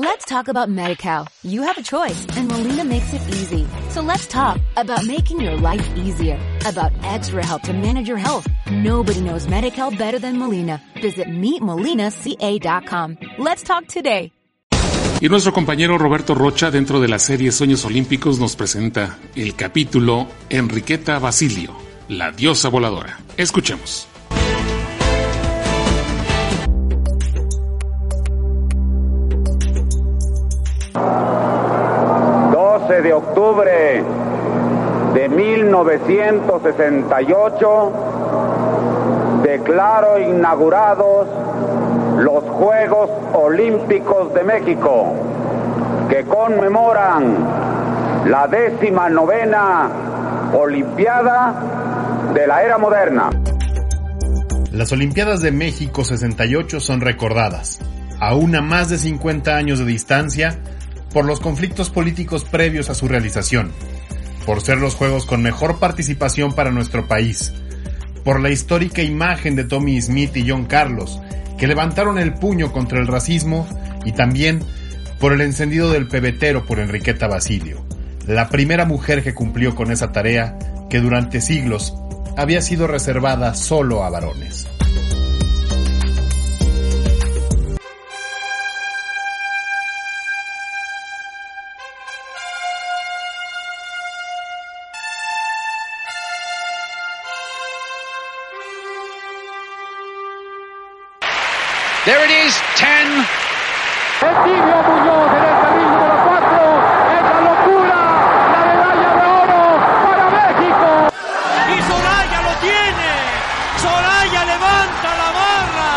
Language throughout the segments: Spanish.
Let's talk about MediCal. You have a choice and Molina makes it easy. So let's talk about making your life easier, about extra help to manage your health. Nobody knows MediCal better than Molina. Visit meetmolinaca.com. Let's talk today. Y nuestro compañero Roberto Rocha, dentro de la serie Sueños Olímpicos, nos presenta el capítulo Enriqueta Basilio, la diosa voladora. Escuchemos. De octubre de 1968 declaro inaugurados los Juegos Olímpicos de México, que conmemoran la décima novena Olimpiada de la era moderna. Las Olimpiadas de México 68 son recordadas, aún a más de 50 años de distancia, por los conflictos políticos previos a su realización, por ser los juegos con mejor participación para nuestro país, por la histórica imagen de Tommy Smith y John Carlos, que levantaron el puño contra el racismo, y también por el encendido del pebetero por Enriqueta Basilio, la primera mujer que cumplió con esa tarea que durante siglos había sido reservada solo a varones. Is, 10. Equilio Muñoz en el carril número 4. Es la locura. La medalla de oro para México. Y Soraya lo tiene. Soraya levanta la barra.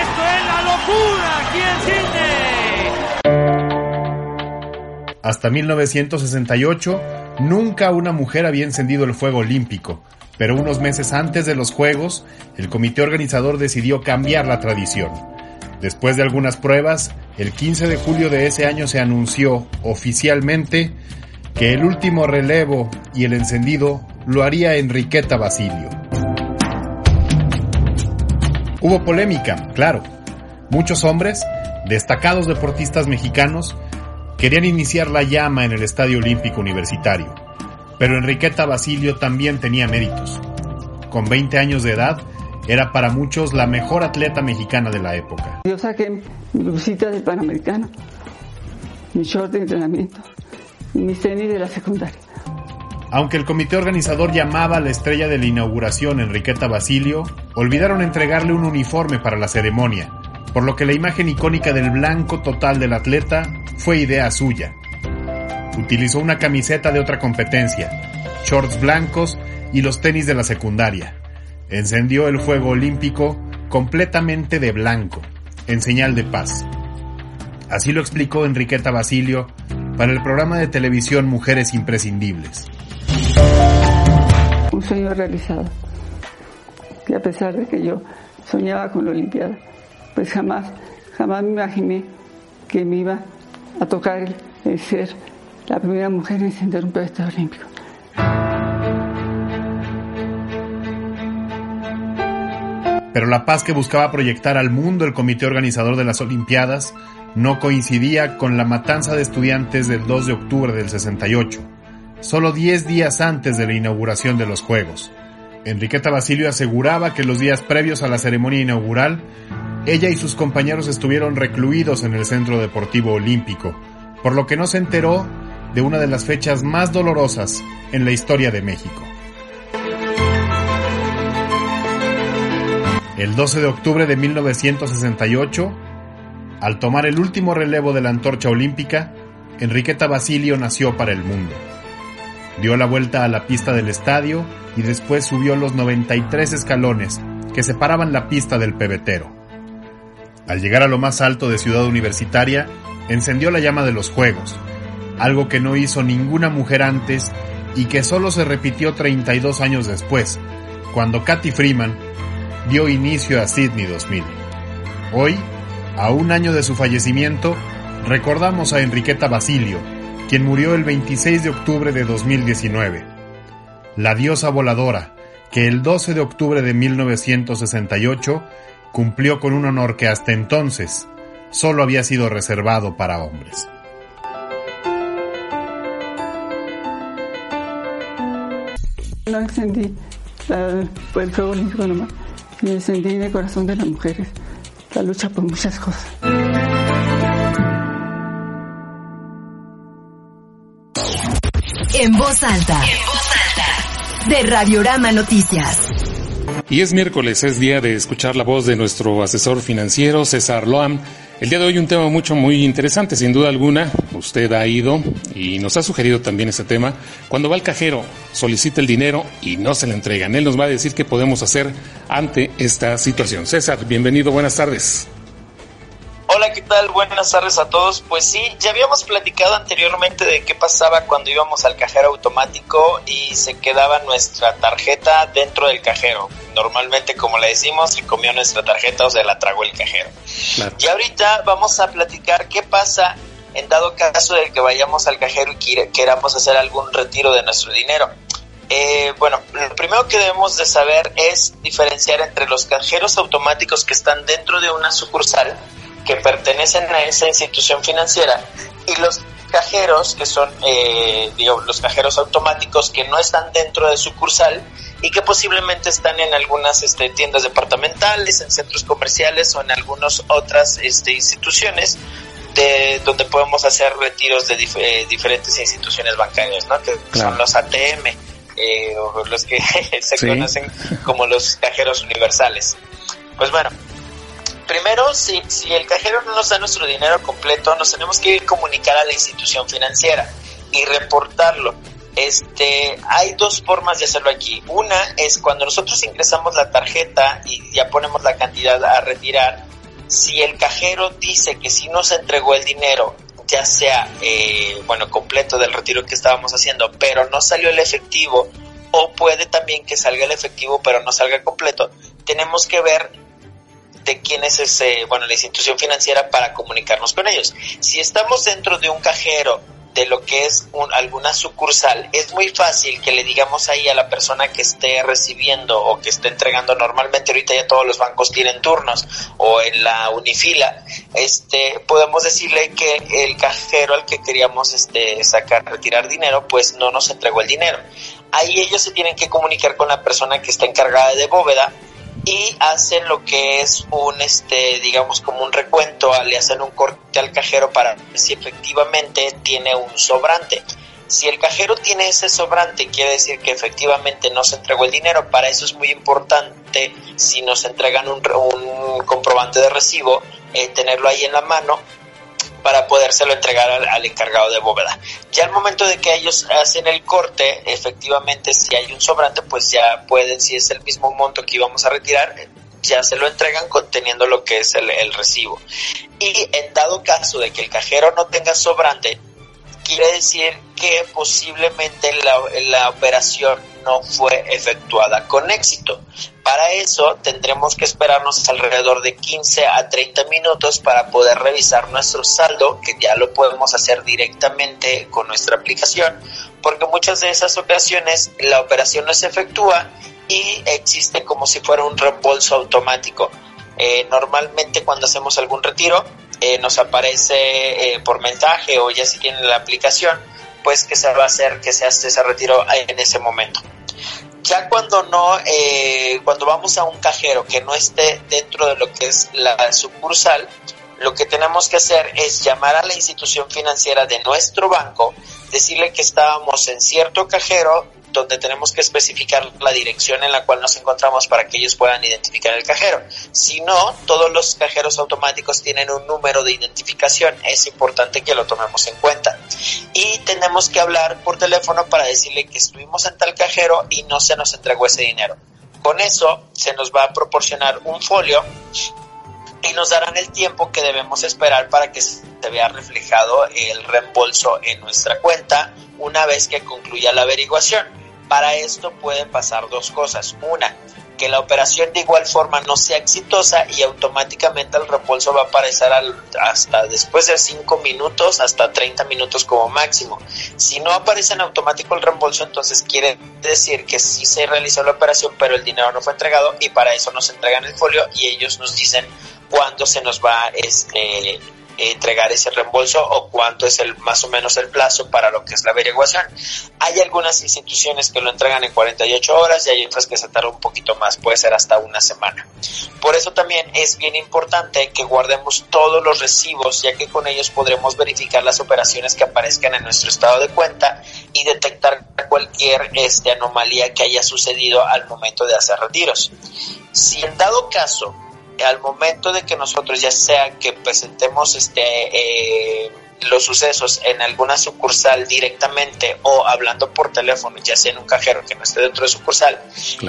Esto es la locura aquí en Sydney. Hasta 1968, nunca una mujer había encendido el fuego olímpico pero unos meses antes de los Juegos, el comité organizador decidió cambiar la tradición. Después de algunas pruebas, el 15 de julio de ese año se anunció oficialmente que el último relevo y el encendido lo haría Enriqueta Basilio. Hubo polémica, claro. Muchos hombres, destacados deportistas mexicanos, querían iniciar la llama en el Estadio Olímpico Universitario pero Enriqueta Basilio también tenía méritos. Con 20 años de edad, era para muchos la mejor atleta mexicana de la época. Yo saqué mi blusita del Panamericano, mi short de entrenamiento y mis tenis de la secundaria. Aunque el comité organizador llamaba a la estrella de la inauguración Enriqueta Basilio, olvidaron entregarle un uniforme para la ceremonia, por lo que la imagen icónica del blanco total del atleta fue idea suya utilizó una camiseta de otra competencia, shorts blancos y los tenis de la secundaria. Encendió el fuego olímpico completamente de blanco, en señal de paz. Así lo explicó Enriqueta Basilio para el programa de televisión Mujeres Imprescindibles. Un sueño realizado, que a pesar de que yo soñaba con la Olimpiada, pues jamás, jamás me imaginé que me iba a tocar el ser la primera mujer en encender un pedestal olímpico. Pero la paz que buscaba proyectar al mundo el comité organizador de las Olimpiadas no coincidía con la matanza de estudiantes del 2 de octubre del 68, solo 10 días antes de la inauguración de los Juegos. Enriqueta Basilio aseguraba que los días previos a la ceremonia inaugural, ella y sus compañeros estuvieron recluidos en el Centro Deportivo Olímpico, por lo que no se enteró de una de las fechas más dolorosas en la historia de México. El 12 de octubre de 1968, al tomar el último relevo de la antorcha olímpica, Enriqueta Basilio nació para el mundo. Dio la vuelta a la pista del estadio y después subió los 93 escalones que separaban la pista del pebetero. Al llegar a lo más alto de Ciudad Universitaria, encendió la llama de los Juegos, algo que no hizo ninguna mujer antes y que solo se repitió 32 años después, cuando Kathy Freeman dio inicio a Sydney 2000. Hoy, a un año de su fallecimiento, recordamos a Enriqueta Basilio, quien murió el 26 de octubre de 2019. La diosa voladora, que el 12 de octubre de 1968 cumplió con un honor que hasta entonces solo había sido reservado para hombres. No encendí la, pues, el fuego olímpico nomás, y encendí en el corazón de las mujeres la lucha por muchas cosas. En voz alta. En voz alta. De Radiorama Noticias. Y es miércoles, es día de escuchar la voz de nuestro asesor financiero, César Loam. El día de hoy un tema mucho, muy interesante, sin duda alguna. Usted ha ido y nos ha sugerido también ese tema. Cuando va al cajero, solicita el dinero y no se le entregan. Él nos va a decir qué podemos hacer ante esta situación. César, bienvenido, buenas tardes. Hola, ¿qué tal? Buenas tardes a todos. Pues sí, ya habíamos platicado anteriormente de qué pasaba cuando íbamos al cajero automático y se quedaba nuestra tarjeta dentro del cajero. Normalmente, como le decimos, se comió nuestra tarjeta o se la tragó el cajero. Y ahorita vamos a platicar qué pasa en dado caso de que vayamos al cajero y queramos hacer algún retiro de nuestro dinero. Eh, bueno, lo primero que debemos de saber es diferenciar entre los cajeros automáticos que están dentro de una sucursal que pertenecen a esa institución financiera y los cajeros que son eh, digo, los cajeros automáticos que no están dentro de sucursal y que posiblemente están en algunas este, tiendas departamentales, en centros comerciales o en algunas otras este, instituciones de donde podemos hacer retiros de eh, diferentes instituciones bancarias, ¿no? que son los ATM eh, o los que se conocen como los cajeros universales. Pues bueno, primero, si, si el cajero no nos da nuestro dinero completo, nos tenemos que comunicar a la institución financiera y reportarlo. Este, hay dos formas de hacerlo aquí. Una es cuando nosotros ingresamos la tarjeta y ya ponemos la cantidad a retirar. Si el cajero dice que si nos entregó el dinero, ya sea, eh, bueno, completo del retiro que estábamos haciendo, pero no salió el efectivo, o puede también que salga el efectivo pero no salga completo, tenemos que ver de quién es ese, bueno, la institución financiera para comunicarnos con ellos. Si estamos dentro de un cajero de lo que es un, alguna sucursal, es muy fácil que le digamos ahí a la persona que esté recibiendo o que esté entregando normalmente ahorita ya todos los bancos tienen turnos o en la unifila, este podemos decirle que el cajero al que queríamos este sacar retirar dinero, pues no nos entregó el dinero. Ahí ellos se tienen que comunicar con la persona que está encargada de bóveda y hacen lo que es un, este, digamos, como un recuento, le hacen un corte al cajero para ver si efectivamente tiene un sobrante. Si el cajero tiene ese sobrante, quiere decir que efectivamente no se entregó el dinero. Para eso es muy importante, si nos entregan un, un comprobante de recibo, eh, tenerlo ahí en la mano para podérselo entregar al, encargado de bóveda. Ya al momento de que ellos hacen el corte, efectivamente si hay un sobrante, pues ya pueden, si es el mismo monto que íbamos a retirar, ya se lo entregan conteniendo lo que es el, el recibo. Y en dado caso de que el cajero no tenga sobrante, quiere decir que posiblemente la, la operación no fue efectuada con éxito. Para eso tendremos que esperarnos alrededor de 15 a 30 minutos para poder revisar nuestro saldo, que ya lo podemos hacer directamente con nuestra aplicación, porque muchas de esas ocasiones la operación no se efectúa y existe como si fuera un reembolso automático. Eh, normalmente cuando hacemos algún retiro eh, nos aparece eh, por mensaje o ya si tienen la aplicación, pues que se va a hacer que se hace ese retiro en ese momento. Ya cuando no, eh, cuando vamos a un cajero que no esté dentro de lo que es la sucursal, lo que tenemos que hacer es llamar a la institución financiera de nuestro banco, decirle que estábamos en cierto cajero donde tenemos que especificar la dirección en la cual nos encontramos para que ellos puedan identificar el cajero. Si no, todos los cajeros automáticos tienen un número de identificación, es importante que lo tomemos en cuenta. Y tenemos que hablar por teléfono para decirle que estuvimos en tal cajero y no se nos entregó ese dinero. Con eso se nos va a proporcionar un folio y nos darán el tiempo que debemos esperar para que se vea reflejado el reembolso en nuestra cuenta una vez que concluya la averiguación. Para esto pueden pasar dos cosas. Una, que la operación de igual forma no sea exitosa y automáticamente el reembolso va a aparecer hasta después de 5 minutos, hasta 30 minutos como máximo. Si no aparece en automático el reembolso, entonces quiere decir que sí se realizó la operación, pero el dinero no fue entregado y para eso nos entregan el folio y ellos nos dicen cuándo se nos va este entregar ese reembolso o cuánto es el más o menos el plazo para lo que es la averiguación. Hay algunas instituciones que lo entregan en 48 horas y hay otras que se tardan un poquito más, puede ser hasta una semana. Por eso también es bien importante que guardemos todos los recibos, ya que con ellos podremos verificar las operaciones que aparezcan en nuestro estado de cuenta y detectar cualquier este, anomalía que haya sucedido al momento de hacer retiros. Si en dado caso al momento de que nosotros ya sea que presentemos este eh, los sucesos en alguna sucursal directamente o hablando por teléfono, ya sea en un cajero que no esté dentro de sucursal,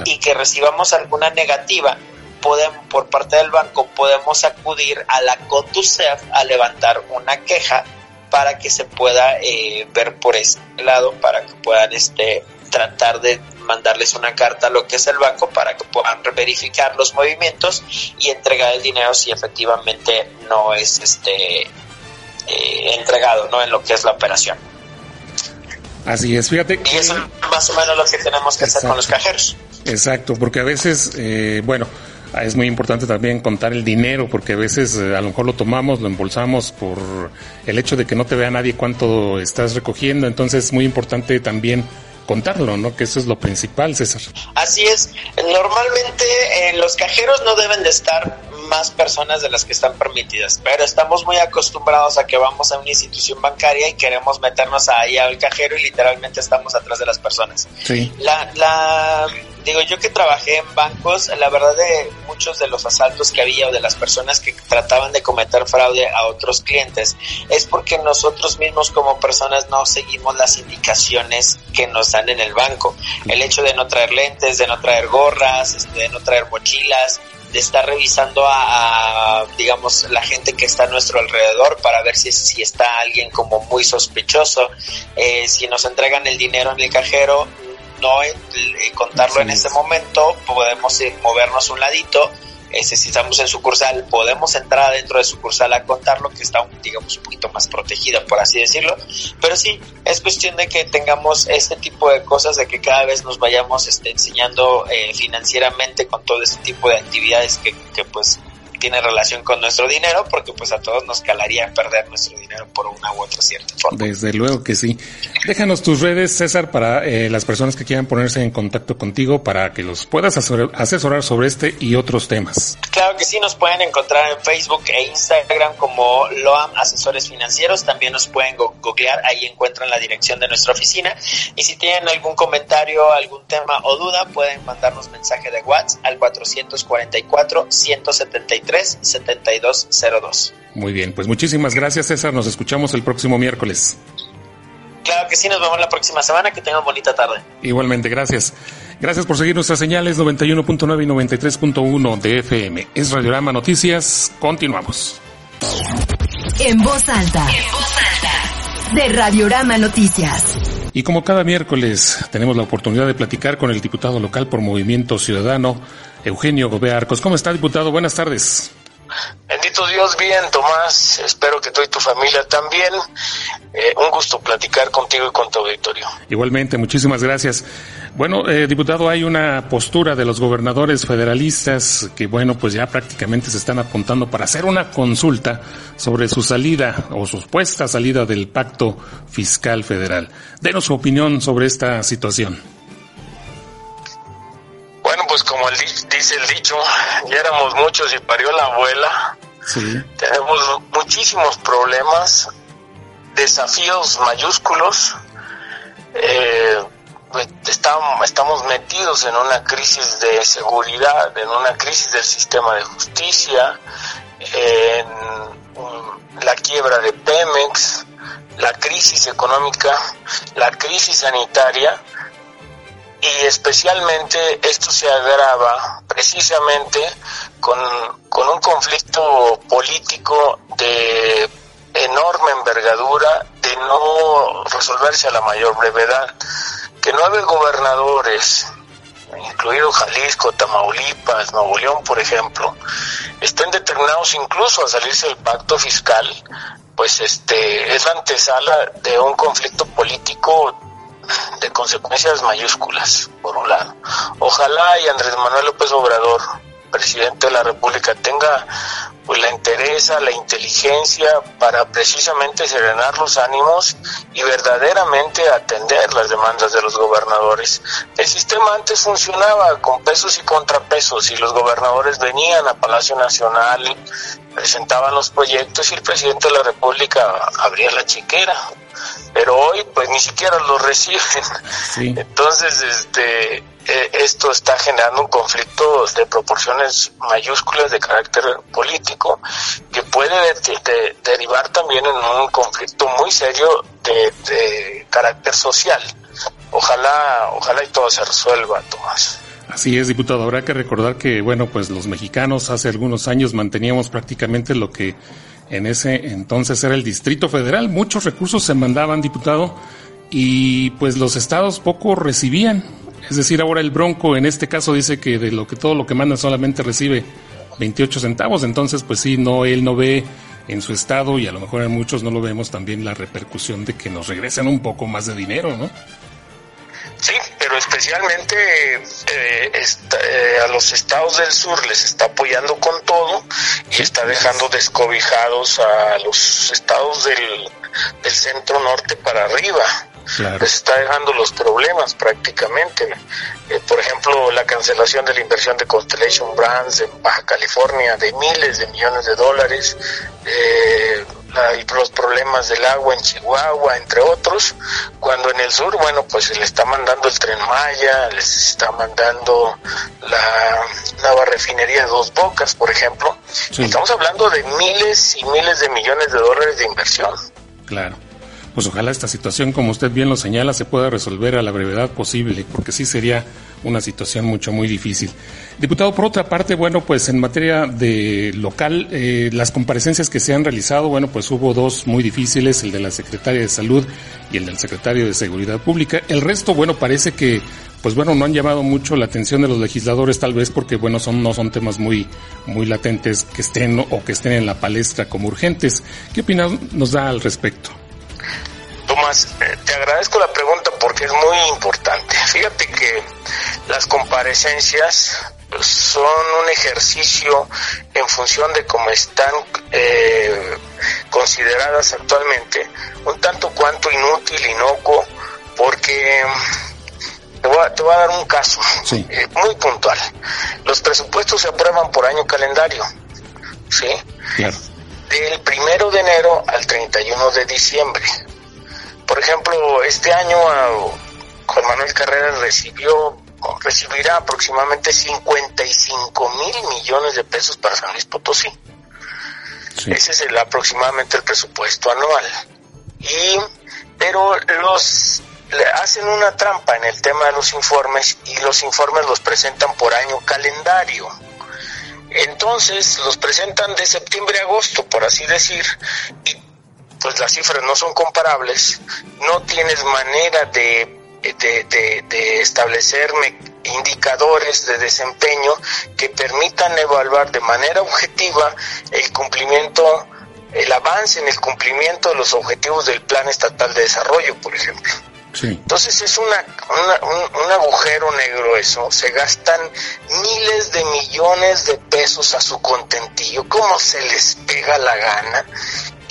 y que recibamos alguna negativa, podemos, por parte del banco podemos acudir a la CONDUCEF a levantar una queja para que se pueda eh, ver por ese lado, para que puedan este, tratar de mandarles una carta a lo que es el banco para que puedan verificar los movimientos y entregar el dinero si efectivamente no es este eh, entregado no en lo que es la operación. Así es, fíjate. Y eso es más o menos lo que tenemos que hacer con los cajeros. Exacto, porque a veces, eh, bueno, es muy importante también contar el dinero, porque a veces eh, a lo mejor lo tomamos, lo embolsamos por el hecho de que no te vea nadie cuánto estás recogiendo, entonces es muy importante también contarlo, ¿no? Que eso es lo principal, César. Así es. Normalmente en los cajeros no deben de estar más personas de las que están permitidas, pero estamos muy acostumbrados a que vamos a una institución bancaria y queremos meternos ahí al cajero y literalmente estamos atrás de las personas. Sí. La, la, digo, yo que trabajé en bancos, la verdad de muchos de los asaltos que había o de las personas que trataban de cometer fraude a otros clientes es porque nosotros mismos como personas no seguimos las indicaciones que nos dan en el banco. El hecho de no traer lentes, de no traer gorras, este, de no traer mochilas, de estar revisando a, digamos, la gente que está a nuestro alrededor para ver si, si está alguien como muy sospechoso. Eh, si nos entregan el dinero en el cajero, no eh, contarlo en ese momento, podemos movernos un ladito si estamos en sucursal, podemos entrar dentro de sucursal a contarlo, que está, digamos, un poquito más protegida, por así decirlo. Pero sí, es cuestión de que tengamos este tipo de cosas, de que cada vez nos vayamos este, enseñando eh, financieramente con todo este tipo de actividades que, que pues tiene relación con nuestro dinero, porque pues a todos nos calaría perder nuestro dinero por una u otra cierta forma. Desde luego que sí. Déjanos tus redes, César, para eh, las personas que quieran ponerse en contacto contigo para que los puedas asesorar sobre este y otros temas. Claro que sí, nos pueden encontrar en Facebook e Instagram como Loam Asesores Financieros. También nos pueden googlear, ahí encuentran la dirección de nuestra oficina. Y si tienen algún comentario, algún tema o duda, pueden mandarnos mensaje de WhatsApp al 444 173 7202. Muy bien, pues muchísimas gracias César, nos escuchamos el próximo miércoles. Claro que sí, nos vemos la próxima semana, que tengan bonita tarde. Igualmente, gracias. Gracias por seguir nuestras señales 91.9 y 93.1 de FM. Es Radiorama Noticias, continuamos. En voz alta. En voz alta. De Radiorama Noticias. Y como cada miércoles tenemos la oportunidad de platicar con el diputado local por Movimiento Ciudadano, Eugenio Gobea Arcos. ¿Cómo está, diputado? Buenas tardes. Bendito Dios, bien, Tomás. Espero que tú y tu familia también. Eh, un gusto platicar contigo y con tu auditorio. Igualmente, muchísimas gracias. Bueno, eh, diputado, hay una postura de los gobernadores federalistas que, bueno, pues ya prácticamente se están apuntando para hacer una consulta sobre su salida o supuesta salida del pacto fiscal federal. Denos su opinión sobre esta situación. Bueno, pues como dice el dicho, ya éramos muchos y parió la abuela. Tenemos muchísimos problemas, desafíos mayúsculos. Eh, pues, estamos, estamos metidos en una crisis de seguridad, en una crisis del sistema de justicia, en la quiebra de Pemex, la crisis económica, la crisis sanitaria y especialmente esto se agrava precisamente con, con un conflicto político de enorme envergadura de no resolverse a la mayor brevedad que nueve gobernadores, incluido Jalisco, Tamaulipas, Nuevo León, por ejemplo, estén determinados incluso a salirse del pacto fiscal, pues este es la antesala de un conflicto político de consecuencias mayúsculas, por un lado. Ojalá y Andrés Manuel López Obrador presidente de la República tenga pues la interesa, la inteligencia para precisamente serenar los ánimos y verdaderamente atender las demandas de los gobernadores. El sistema antes funcionaba con pesos y contrapesos y los gobernadores venían a Palacio Nacional, presentaban los proyectos y el presidente de la República abría la chiquera. Pero hoy pues ni siquiera los reciben. Entonces, este eh, esto está generando un conflicto de proporciones mayúsculas de carácter político que puede derivar también en un conflicto muy serio de, carácter social. Ojalá, ojalá y todo se resuelva, Tomás. Así es, diputado. Habrá que recordar que, bueno, pues los mexicanos hace algunos años manteníamos prácticamente lo que en ese entonces era el Distrito Federal. Muchos recursos se mandaban, diputado, y pues los estados poco recibían. Es decir, ahora el Bronco en este caso dice que de lo que todo lo que manda solamente recibe 28 centavos, entonces pues sí, no él no ve en su estado y a lo mejor en muchos no lo vemos también la repercusión de que nos regresen un poco más de dinero, ¿no? Sí, pero especialmente eh, eh, a los estados del sur les está apoyando con todo y está dejando descobijados a los estados del, del centro norte para arriba. Les está dejando los problemas prácticamente. Eh, por ejemplo, la cancelación de la inversión de Constellation Brands en Baja California de miles de millones de dólares, eh, los problemas del agua en Chihuahua, entre otros, cuando en el sur, bueno, pues se le está mandando el tren Maya, les está mandando la nueva refinería de Dos Bocas, por ejemplo. Estamos hablando de miles y miles de millones de dólares de inversión. Claro pues ojalá esta situación, como usted bien lo señala, se pueda resolver a la brevedad posible, porque sí sería una situación mucho, muy difícil. Diputado, por otra parte, bueno, pues en materia de local, eh, las comparecencias que se han realizado, bueno, pues hubo dos muy difíciles, el de la secretaria de Salud y el del secretario de Seguridad Pública. El resto, bueno, parece que, pues bueno, no han llamado mucho la atención de los legisladores, tal vez porque, bueno, son, no son temas muy, muy latentes que estén o que estén en la palestra como urgentes. ¿Qué opinión nos da al respecto? Tomás, eh, te agradezco la pregunta porque es muy importante. Fíjate que las comparecencias son un ejercicio en función de cómo están eh, consideradas actualmente, un tanto cuanto inútil, inocuo, porque te voy, a, dar un caso eh, muy puntual. Los presupuestos se aprueban por año calendario, ¿sí? Del primero de enero al 31 de diciembre. Por ejemplo, este año Juan Manuel Carrera recibió recibirá aproximadamente 55 mil millones de pesos para San Luis Potosí. Ese es el, aproximadamente el presupuesto anual. Y, pero los hacen una trampa en el tema de los informes y los informes los presentan por año calendario. Entonces los presentan de septiembre a agosto, por así decir, y pues las cifras no son comparables, no tienes manera de, de, de, establecer indicadores de desempeño que permitan evaluar de manera objetiva el cumplimiento, el avance en el cumplimiento de los objetivos del Plan Estatal de Desarrollo, por ejemplo. Entonces es una, un, un, agujero negro eso, se gastan miles de millones de pesos a su contentillo, como se les pega la gana,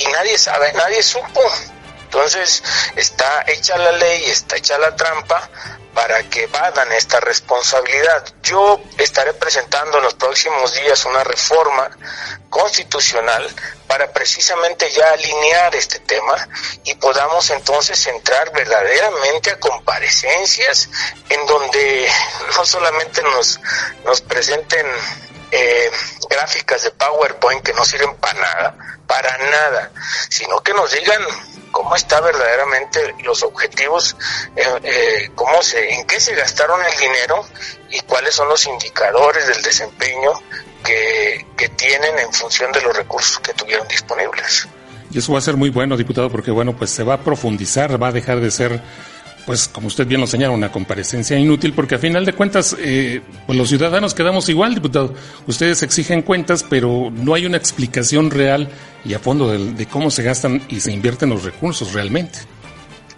y nadie sabe, nadie supo. Entonces está hecha la ley, está hecha la trampa para que vadan esta responsabilidad. Yo estaré presentando en los próximos días una reforma constitucional para precisamente ya alinear este tema y podamos entonces entrar verdaderamente a comparecencias en donde no solamente nos, nos presenten eh, gráficas de PowerPoint que no sirven para nada, para nada, sino que nos digan cómo está verdaderamente los objetivos, eh, eh, cómo se, en qué se gastaron el dinero y cuáles son los indicadores del desempeño que, que tienen en función de los recursos que tuvieron disponibles. Y eso va a ser muy bueno, diputado, porque bueno, pues se va a profundizar, va a dejar de ser pues como usted bien lo señala, una comparecencia inútil, porque a final de cuentas, eh, pues los ciudadanos quedamos igual, diputado. Ustedes exigen cuentas, pero no hay una explicación real y a fondo de, cómo se gastan y se invierten los recursos realmente.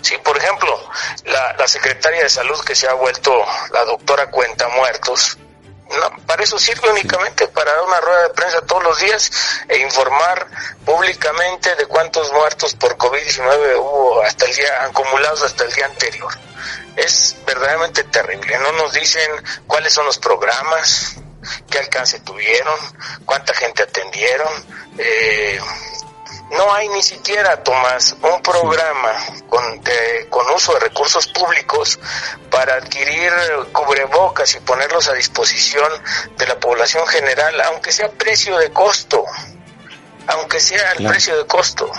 Sí, por ejemplo, la, la secretaria de Salud que se ha vuelto la doctora Cuenta Muertos, para eso sirve únicamente, para dar una rueda de prensa todos los días e informar públicamente de cuántos muertos por COVID-19 hubo hasta el día, acumulados hasta el día anterior. Es verdaderamente terrible. No nos dicen cuáles son los programas, qué alcance tuvieron, cuánta gente atendieron. Eh, no hay ni siquiera, Tomás, un programa con, con uso de recursos públicos para adquirir cubrebocas y ponerlos a disposición de la población general, aunque sea precio de costo, aunque sea el precio de costo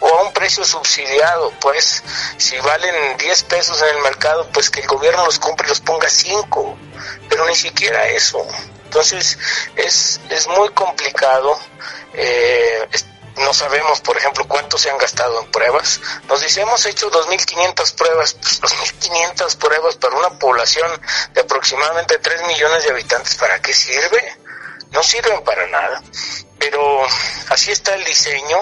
o a un precio subsidiado, pues si valen 10 pesos en el mercado, pues que el gobierno los compre y los ponga 5, pero ni siquiera eso. Entonces es, es muy complicado. Eh, no sabemos, por ejemplo, cuánto se han gastado en pruebas. Nos dice, hemos hecho 2.500 pruebas. Pues 2.500 pruebas para una población de aproximadamente 3 millones de habitantes, ¿para qué sirve? No sirven para nada. Pero así está el diseño.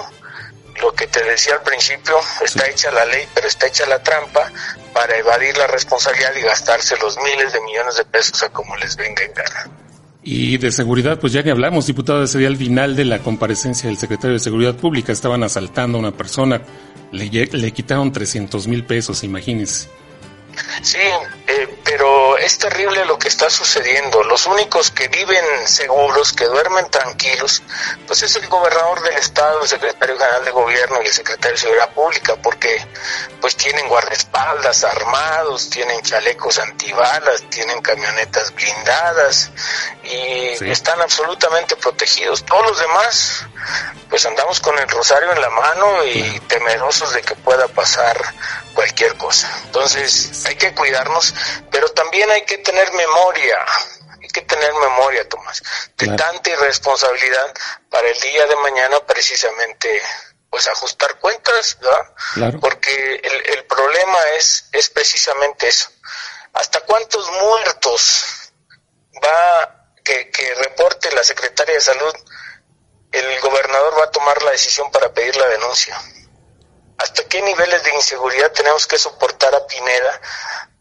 Lo que te decía al principio, está hecha la ley, pero está hecha la trampa para evadir la responsabilidad y gastarse los miles de millones de pesos a como les venga en gana. Y de seguridad, pues ya que hablamos, diputado, ese día al final de la comparecencia del secretario de Seguridad Pública, estaban asaltando a una persona, le, le quitaron 300 mil pesos, imagínense. Sí, eh, pero es terrible lo que está sucediendo. Los únicos que viven seguros, que duermen tranquilos, pues es el gobernador del estado, el secretario general de gobierno y el secretario de seguridad pública, porque pues tienen guardaespaldas armados, tienen chalecos antibalas, tienen camionetas blindadas y están absolutamente protegidos. Todos los demás, pues andamos con el rosario en la mano y temerosos de que pueda pasar cualquier cosa. Entonces hay que cuidarnos, pero también hay que tener memoria, hay que tener memoria, Tomás, de tanta irresponsabilidad para el día de mañana precisamente pues ajustar cuentas, ¿verdad? Porque el, el problema es, es precisamente eso. ¿Hasta cuántos muertos va que, que reporte la secretaria de salud? El gobernador va a tomar la decisión para pedir la denuncia. ¿Hasta qué niveles de inseguridad tenemos que soportar a Pineda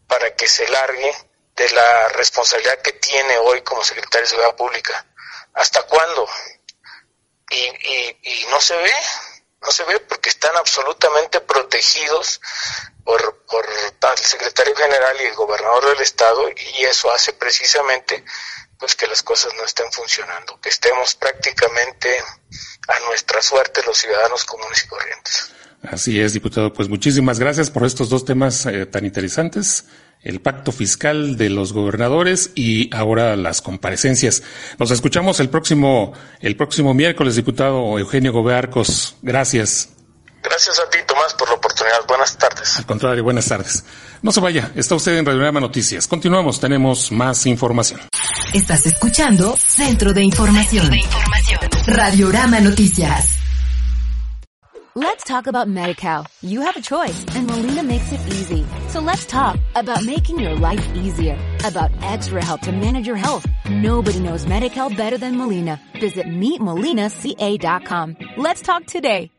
para que se largue de la responsabilidad que tiene hoy como secretario de Seguridad Pública? ¿Hasta cuándo? Y, no se ve, no se ve porque están absolutamente protegidos por, por el secretario general y el gobernador del estado y eso hace precisamente pues que las cosas no estén funcionando, que estemos prácticamente a nuestra suerte los ciudadanos comunes y corrientes. Así es, diputado. Pues muchísimas gracias por estos dos temas eh, tan interesantes. El pacto fiscal de los gobernadores y ahora las comparecencias. Nos escuchamos el próximo, el próximo miércoles, diputado Eugenio Gobearcos. Gracias. Gracias a ti, Tomás, por la oportunidad. Buenas tardes. Al contrario, buenas tardes. No se vaya, está usted en Radiograma Noticias. Continuamos, tenemos más información. Estás escuchando Centro de Información. Centro de Información. Noticias. Let's talk about MediCal. You have a choice and Molina makes it easy. So let's talk about making your life easier, about extra help to manage your health. Nobody knows MediCal better than Molina. Visit meetmolinaca.com. Let's talk today.